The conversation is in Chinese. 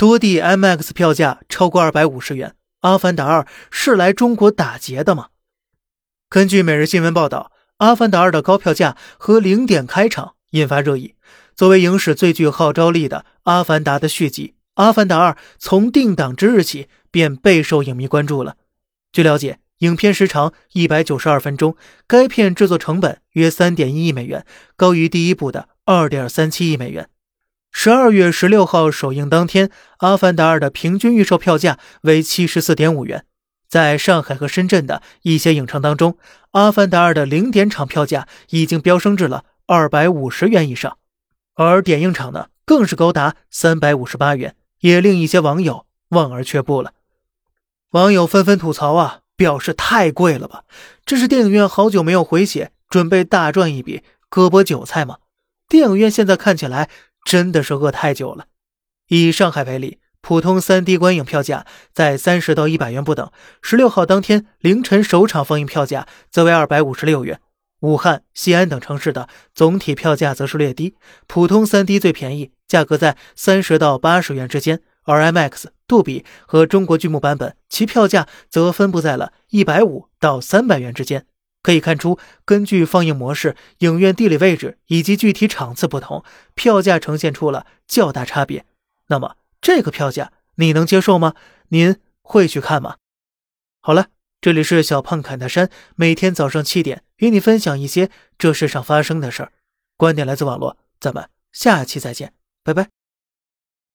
多地 MX 票价超过二百五十元。阿凡达二是来中国打劫的吗？根据每日新闻报道，阿凡达二的高票价和零点开场引发热议。作为影史最具号召力的阿凡达的续集，阿凡达二从定档之日起便备受影迷关注了。据了解，影片时长一百九十二分钟，该片制作成本约三点一亿美元，高于第一部的二点三七亿美元。十二月十六号首映当天，《阿凡达二》的平均预售票价为七十四点五元。在上海和深圳的一些影城当中，《阿凡达二》的零点场票价已经飙升至了二百五十元以上，而点映场呢，更是高达三百五十八元，也令一些网友望而却步了。网友纷纷吐槽啊，表示太贵了吧？这是电影院好久没有回血，准备大赚一笔割波韭菜吗？电影院现在看起来。真的是饿太久了。以上海为例，普通 3D 观影票价在三十到一百元不等。十六号当天凌晨首场放映票价则为二百五十六元。武汉、西安等城市的总体票价则是略低，普通 3D 最便宜，价格在三十到八十元之间，而 IMAX、杜比和中国剧目版本其票价则分布在了一百五到三百元之间。可以看出，根据放映模式、影院地理位置以及具体场次不同，票价呈现出了较大差别。那么，这个票价你能接受吗？您会去看吗？好了，这里是小胖侃大山，每天早上七点与你分享一些这世上发生的事儿，观点来自网络，咱们下期再见，拜拜。